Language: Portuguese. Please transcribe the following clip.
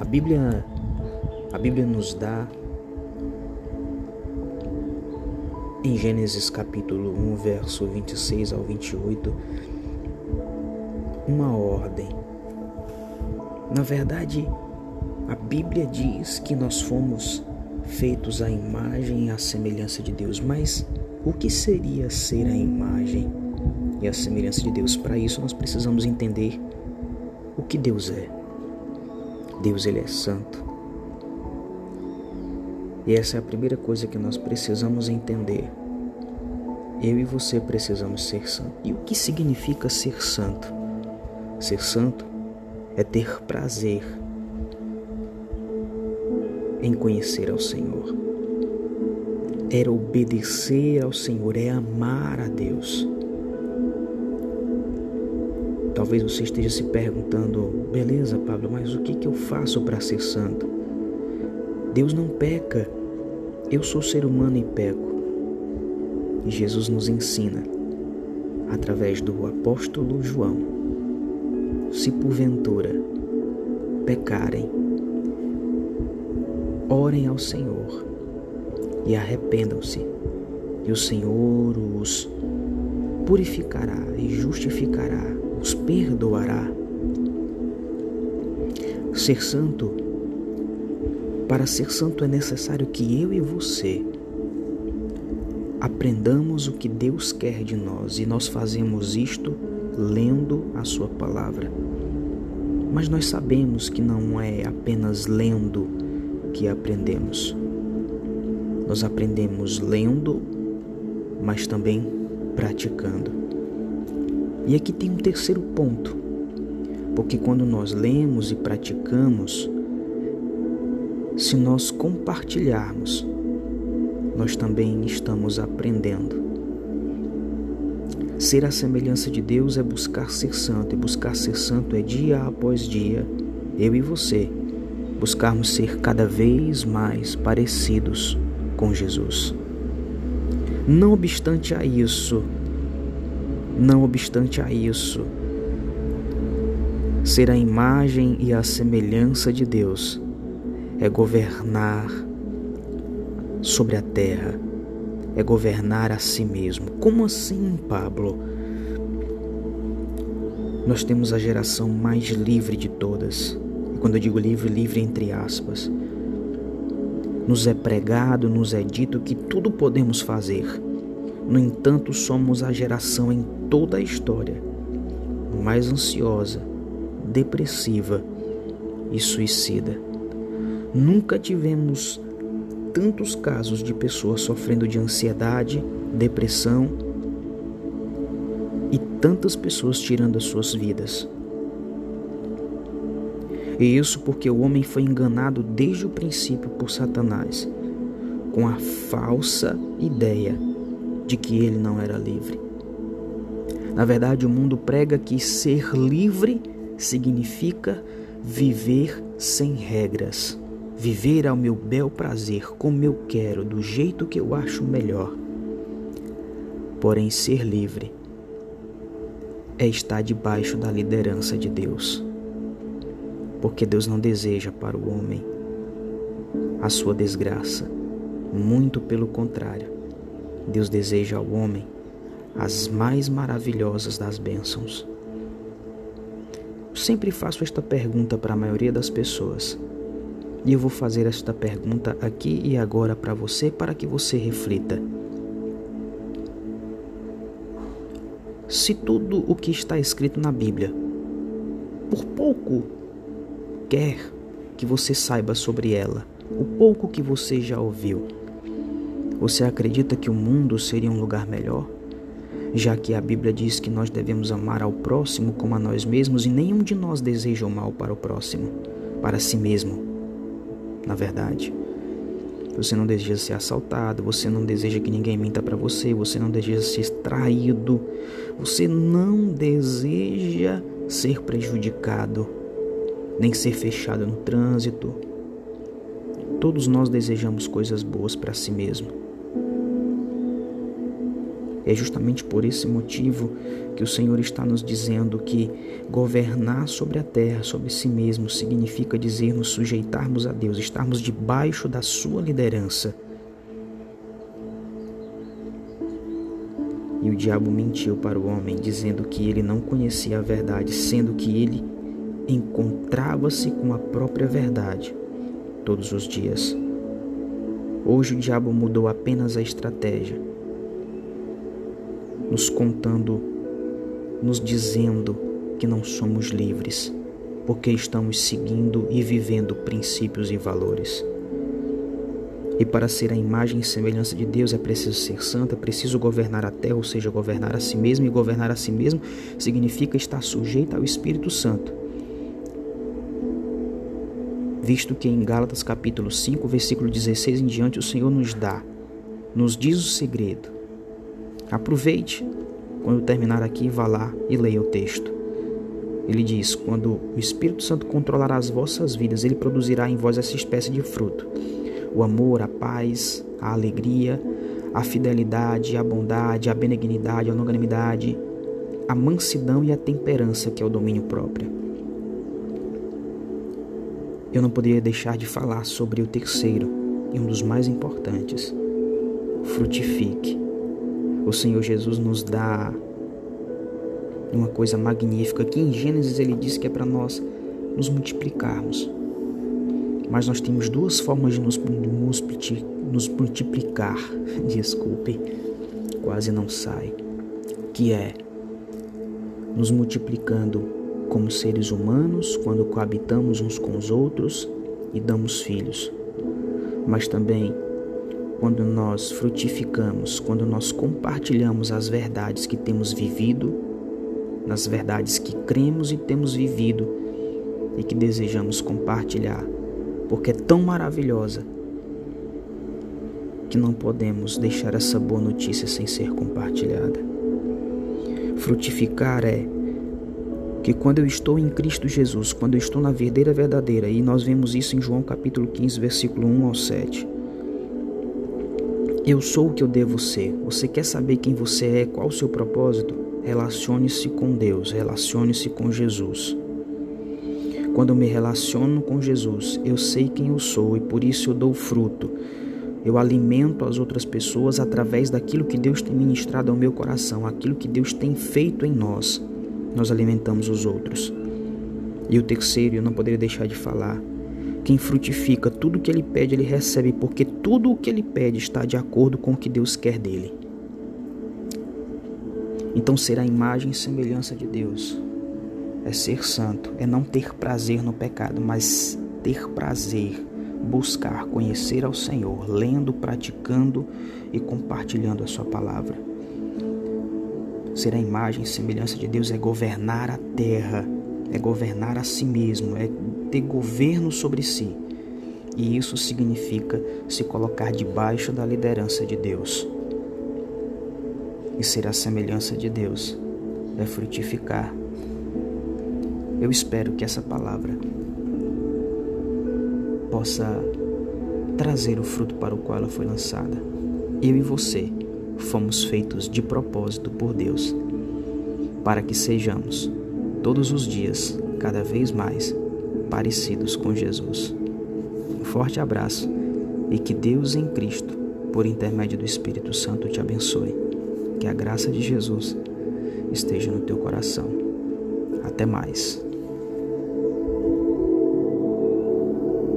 A Bíblia, a Bíblia nos dá em Gênesis capítulo 1, verso 26 ao 28, uma ordem. Na verdade, a Bíblia diz que nós fomos feitos à imagem e à semelhança de Deus, mas o que seria ser a imagem e a semelhança de Deus? Para isso nós precisamos entender o que Deus é. Deus ele é santo. E essa é a primeira coisa que nós precisamos entender. Eu e você precisamos ser santos. E o que significa ser santo? Ser santo é ter prazer em conhecer ao Senhor. É obedecer ao Senhor, é amar a Deus. Talvez você esteja se perguntando, beleza, Pablo, mas o que, que eu faço para ser santo? Deus não peca, eu sou ser humano e peco. E Jesus nos ensina, através do apóstolo João, se porventura pecarem, orem ao Senhor e arrependam-se, e o Senhor os purificará e justificará os perdoará. Ser santo, para ser santo é necessário que eu e você aprendamos o que Deus quer de nós e nós fazemos isto lendo a Sua palavra. Mas nós sabemos que não é apenas lendo que aprendemos. Nós aprendemos lendo, mas também praticando. E aqui tem um terceiro ponto, porque quando nós lemos e praticamos, se nós compartilharmos, nós também estamos aprendendo. Ser a semelhança de Deus é buscar ser santo, e buscar ser santo é dia após dia, eu e você, buscarmos ser cada vez mais parecidos com Jesus. Não obstante a isso, não obstante a isso, ser a imagem e a semelhança de Deus é governar sobre a terra, é governar a si mesmo. Como assim, Pablo? Nós temos a geração mais livre de todas. E quando eu digo livre, livre entre aspas. Nos é pregado, nos é dito que tudo podemos fazer no entanto, somos a geração em toda a história mais ansiosa, depressiva e suicida. Nunca tivemos tantos casos de pessoas sofrendo de ansiedade, depressão e tantas pessoas tirando as suas vidas. E isso porque o homem foi enganado desde o princípio por Satanás, com a falsa ideia de que ele não era livre. Na verdade, o mundo prega que ser livre significa viver sem regras, viver ao meu bel prazer, como eu quero, do jeito que eu acho melhor. Porém, ser livre é estar debaixo da liderança de Deus. Porque Deus não deseja para o homem a sua desgraça, muito pelo contrário. Deus deseja ao homem as mais maravilhosas das bênçãos. Eu sempre faço esta pergunta para a maioria das pessoas. E eu vou fazer esta pergunta aqui e agora para você, para que você reflita. Se tudo o que está escrito na Bíblia, por pouco quer que você saiba sobre ela, o pouco que você já ouviu, você acredita que o mundo seria um lugar melhor? Já que a Bíblia diz que nós devemos amar ao próximo como a nós mesmos e nenhum de nós deseja o mal para o próximo, para si mesmo. Na verdade, você não deseja ser assaltado, você não deseja que ninguém minta para você, você não deseja ser traído, você não deseja ser prejudicado, nem ser fechado no trânsito. Todos nós desejamos coisas boas para si mesmo. É justamente por esse motivo que o Senhor está nos dizendo que governar sobre a terra, sobre si mesmo, significa dizer nos sujeitarmos a Deus, estarmos debaixo da sua liderança. E o diabo mentiu para o homem, dizendo que ele não conhecia a verdade, sendo que ele encontrava-se com a própria verdade todos os dias. Hoje o diabo mudou apenas a estratégia, nos contando, nos dizendo que não somos livres, porque estamos seguindo e vivendo princípios e valores. E para ser a imagem e semelhança de Deus é preciso ser santo, é preciso governar a terra, ou seja, governar a si mesmo. E governar a si mesmo significa estar sujeito ao Espírito Santo. Visto que em Gálatas capítulo 5, versículo 16 em diante, o Senhor nos dá, nos diz o segredo. Aproveite, quando terminar aqui, vá lá e leia o texto. Ele diz: Quando o Espírito Santo controlará as vossas vidas, ele produzirá em vós essa espécie de fruto o amor, a paz, a alegria, a fidelidade, a bondade, a benignidade, a longanimidade, a mansidão e a temperança, que é o domínio próprio. Eu não poderia deixar de falar sobre o terceiro e um dos mais importantes. Frutifique. O Senhor Jesus nos dá uma coisa magnífica que em Gênesis ele diz que é para nós nos multiplicarmos. Mas nós temos duas formas de nos, nos multiplicar. Desculpe, quase não sai. Que é nos multiplicando como seres humanos quando coabitamos uns com os outros e damos filhos. Mas também quando nós frutificamos, quando nós compartilhamos as verdades que temos vivido, nas verdades que cremos e temos vivido e que desejamos compartilhar porque é tão maravilhosa que não podemos deixar essa boa notícia sem ser compartilhada. Frutificar é que quando eu estou em Cristo Jesus, quando eu estou na verdadeira verdadeira, e nós vemos isso em João capítulo 15, versículo 1 ao 7. Eu sou o que eu devo ser. Você quer saber quem você é, qual o seu propósito? Relacione-se com Deus, relacione-se com Jesus. Quando eu me relaciono com Jesus, eu sei quem eu sou e por isso eu dou fruto. Eu alimento as outras pessoas através daquilo que Deus tem ministrado ao meu coração, aquilo que Deus tem feito em nós. Nós alimentamos os outros. E o terceiro, eu não poderia deixar de falar. Quem frutifica tudo o que ele pede, ele recebe, porque tudo o que ele pede está de acordo com o que Deus quer dele. Então será a imagem e semelhança de Deus é ser santo, é não ter prazer no pecado, mas ter prazer, buscar conhecer ao Senhor, lendo, praticando e compartilhando a Sua palavra. Ser a imagem e semelhança de Deus é governar a terra, é governar a si mesmo, é ter governo sobre si. E isso significa se colocar debaixo da liderança de Deus. E ser a semelhança de Deus é frutificar eu espero que essa palavra possa trazer o fruto para o qual ela foi lançada. Eu e você fomos feitos de propósito por Deus, para que sejamos, todos os dias, cada vez mais parecidos com Jesus. Um forte abraço e que Deus em Cristo, por intermédio do Espírito Santo, te abençoe. Que a graça de Jesus esteja no teu coração. Até mais.